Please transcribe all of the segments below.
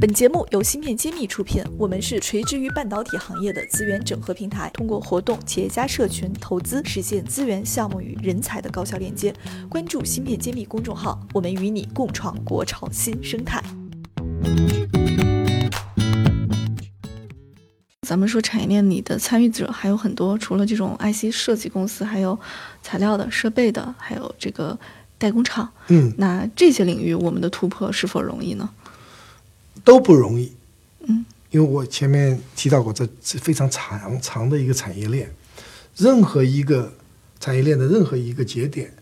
本节目由芯片揭秘出品，我们是垂直于半导体行业的资源整合平台，通过活动、企业家社群、投资，实现资源、项目与人才的高效链接。关注芯片揭秘公众号，我们与你共创国潮新生态。咱们说产业链里的参与者还有很多，除了这种 IC 设计公司，还有材料的、设备的，还有这个代工厂。嗯，那这些领域，我们的突破是否容易呢？都不容易。嗯，因为我前面提到过，这是非常长长的一个产业链，任何一个产业链的任何一个节点，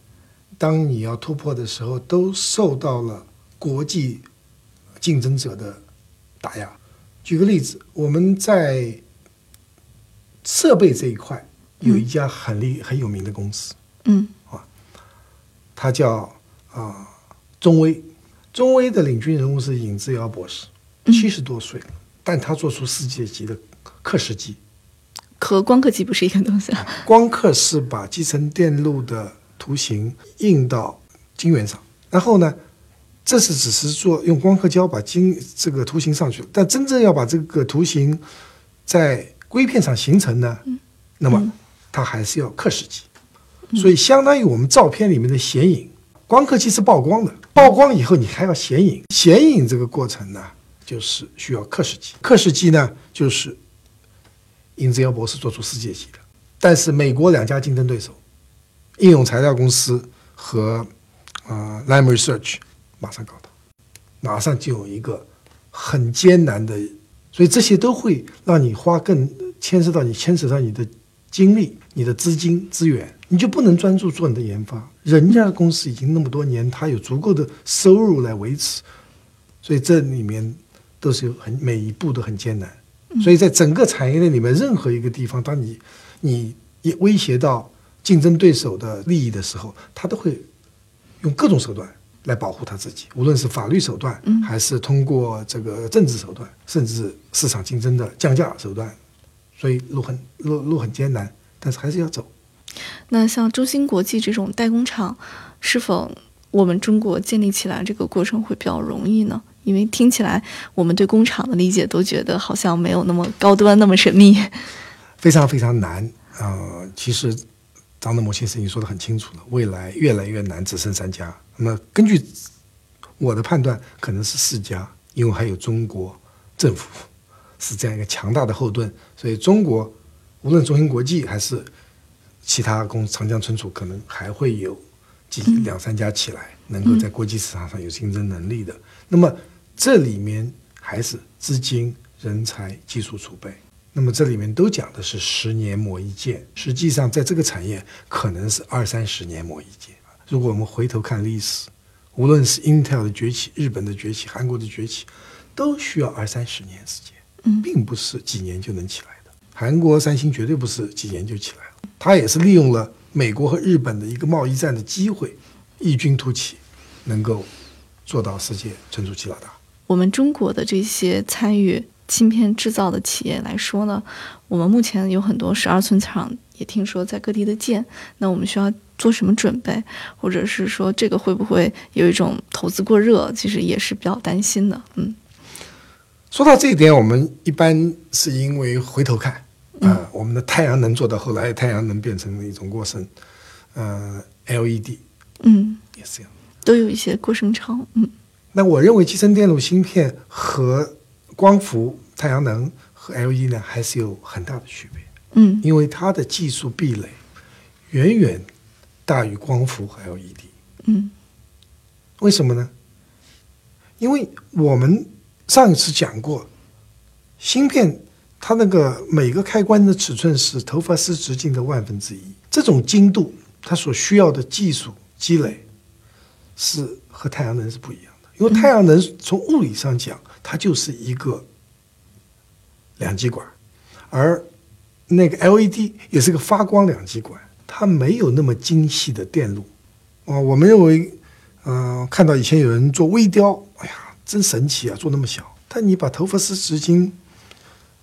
当你要突破的时候，都受到了国际竞争者的打压。举个例子，我们在设备这一块有一家很厉很有名的公司，嗯啊它叫啊、中微。中微的领军人物是尹志尧博士，七十多岁了，但他做出世界级的刻蚀机。和光刻机不是一个东西啊。光刻是把集成电路的图形印到晶圆上，然后呢，这是只是做用光刻胶把晶这个图形上去了，但真正要把这个图形在硅片上形成呢，那么它还是要刻蚀机，所以相当于我们照片里面的显影，光刻机是曝光的，曝光以后你还要显影，显影这个过程呢，就是需要刻蚀机，刻蚀机呢就是尹志尧博士做出世界级的，但是美国两家竞争对手，应用材料公司和啊、呃、Lam Research 马上搞到，马上就有一个很艰难的，所以这些都会让你花更牵涉到你牵扯到你的精力、你的资金资源，你就不能专注做你的研发。人家的公司已经那么多年，他有足够的收入来维持，所以这里面都是有很每一步都很艰难。所以在整个产业链里面，任何一个地方，当你你也威胁到竞争对手的利益的时候，他都会用各种手段来保护他自己，无论是法律手段，还是通过这个政治手段，甚至市场竞争的降价手段。所以路很路路很艰难，但是还是要走。那像中芯国际这种代工厂，是否我们中国建立起来这个过程会比较容易呢？因为听起来我们对工厂的理解都觉得好像没有那么高端、那么神秘。非常非常难。呃，其实张德谋先生已经说得很清楚了，未来越来越难，只剩三家。那么根据我的判断，可能是四家，因为还有中国政府是这样一个强大的后盾，所以中国无论中芯国际还是其他公长江存储，可能还会有几两三家起来，能够在国际市场上有竞争能力的。那么这里面还是资金、人才、技术储备。那么这里面都讲的是十年磨一剑，实际上在这个产业可能是二三十年磨一剑。如果我们回头看历史，无论是 Intel 的崛起、日本的崛起、韩国的崛起，都需要二三十年时间，并不是几年就能起来的。韩国三星绝对不是几年就起来了，它也是利用了美国和日本的一个贸易战的机会，异军突起，能够做到世界存储器老大。我们中国的这些参与芯片制造的企业来说呢，我们目前有很多十二寸厂，也听说在各地的建。那我们需要做什么准备，或者是说这个会不会有一种投资过热？其实也是比较担心的。嗯，说到这一点，我们一般是因为回头看，啊、我们的太阳能做到后来，太阳能变成了一种过剩，呃，LED 嗯，也是这样。都有一些过程长。嗯那我认为集成电路芯片和光伏、太阳能和 LED 呢，还是有很大的区别，嗯因为它的技术壁垒远远大于光伏和 LED。嗯为什么呢？因为我们上一次讲过，芯片它那个每个开关的尺寸是头发丝直径的万分之一，这种精度它所需要的技术积累是和太阳能是不一样的。因为太阳能从物理上讲，它就是一个两极管，而那个 LED 也是个发光两极管，它没有那么精细的电路。哦，我们认为，嗯、看到以前有人做微雕，哎呀，真神奇啊，做那么小。但你把头发丝直径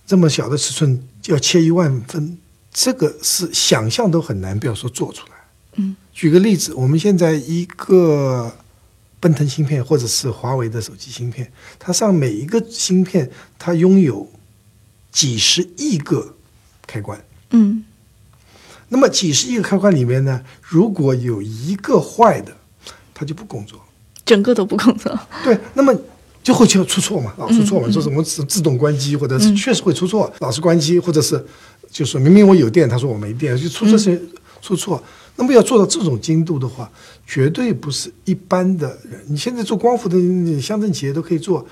这么小的尺寸就要切一万分，这个是想象都很难，不要说做出来。嗯，举个例子，我们现在一个奔腾芯片或者是华为的手机芯片，它上每一个芯片它拥有几十亿个开关。嗯那么几十亿个开关里面呢，如果有一个坏的，它就不工作。整个都不工作。对，那么就会就出错嘛，老出错嘛，说什么自自动关机，或者是确实会出错，老是关机，或者是就是明明我有电，他说我没电，就出错是出错。那么要做到这种精度的话，绝对不是一般的人。你现在做光伏的乡镇企业都可以做，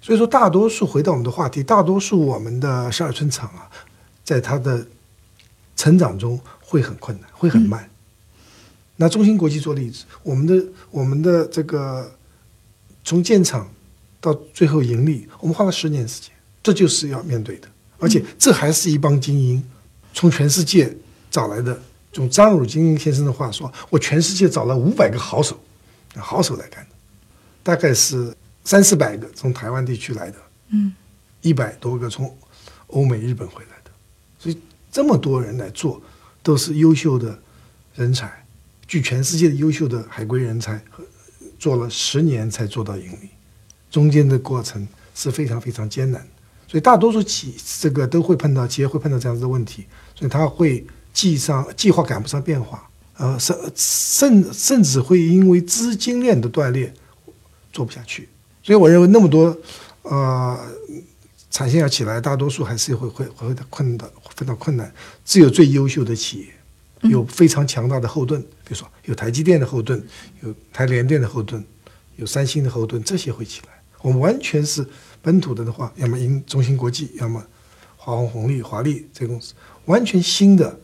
所以说大多数回到我们的话题，大多数我们的十二寸厂啊，在它的成长中会很困难，会很慢。拿中芯国际做例子，我们的我们的这个从建厂到最后盈利，我们花了十年时间，这就是要面对的。而且这还是一帮精英，从全世界找来的。用张汝京先生的话说，我全世界找了五百个好手，好手来干的，大概是三四百个从台湾地区来的，嗯，一百多个从欧美、日本回来的，所以这么多人来做，都是优秀的人才，据全世界的优秀的海归人才，做了十年才做到盈利，中间的过程是非常非常艰难，所以大多数企这个都会碰到企业会碰到这样子的问题，所以他会。计上计划赶不上变化，呃，甚甚甚至会因为资金链的断裂做不下去。所以我认为那么多呃产线要起来，大多数还是会会会困的非常困难。只有最优秀的企业有非常强大的后盾，比如说有台积电的后盾，有台联电的后盾，有三星的后盾，这些会起来。我们完全是本土的的话，要么赢中芯国际，要么华虹红利、华丽这公司，完全新的。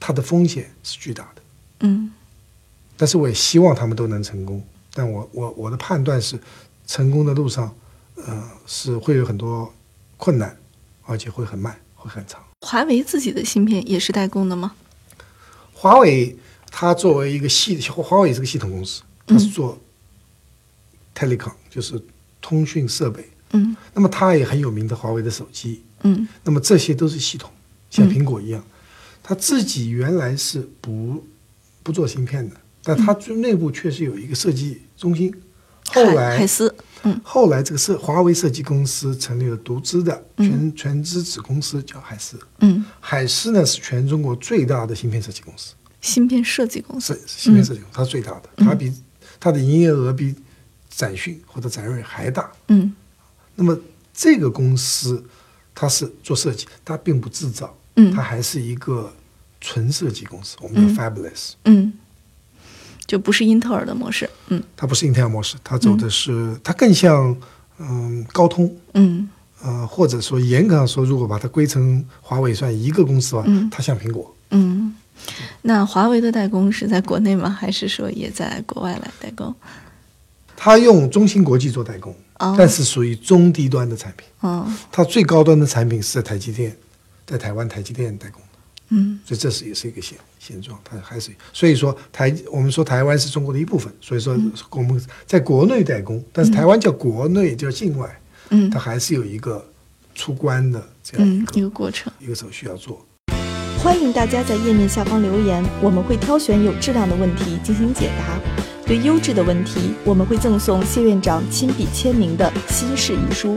它的风险是巨大的，嗯，但是我也希望他们都能成功。但我我我的判断是，成功的路上，呃，是会有很多困难，而且会很慢，会很长。华为自己的芯片也是代工的吗？华为它作为一个系，华为是个系统公司，它是做 telecom，就是通讯设备，嗯，那么它也很有名的华为的手机，嗯，那么这些都是系统，像苹果一样。他自己原来是不不做芯片的，但他内部确实有一个设计中心。后来海思，嗯，后来这个设华为设计公司成立了独资的全全资子公司，叫海思。嗯，海思呢是全中国最大的芯片设计公司。芯片设计公司，芯片设计公司，它最大的，它比它的营业额比展讯或者展锐还大。嗯，那么这个公司它是做设计，它并不制造，嗯，它还是一个。纯设计公司，我们叫 Fabulous，嗯，就不是英特尔的模式，嗯，它不是英特尔模式，它走的是，它更像，嗯，高通，嗯，呃，或者说严格上说，如果把它归成华为算一个公司吧，嗯，它像苹果，嗯，那华为的代工是在国内吗？还是说也在国外来代工？它用中芯国际做代工，但是属于中低端的产品，哦，它最高端的产品是在台积电，在台湾台积电代工。嗯，所以这是也是一个现现状，它还是所以说台我们说台湾是中国的一部分，所以说我们在国内代工，但是台湾叫国内叫境外，嗯，它还是有一个出关的这样一个一个过程，一个手续要做。欢迎大家在页面下方留言，我们会挑选有质量的问题进行解答。对优质的问题，我们会赠送谢院长亲笔签名的新式遗书。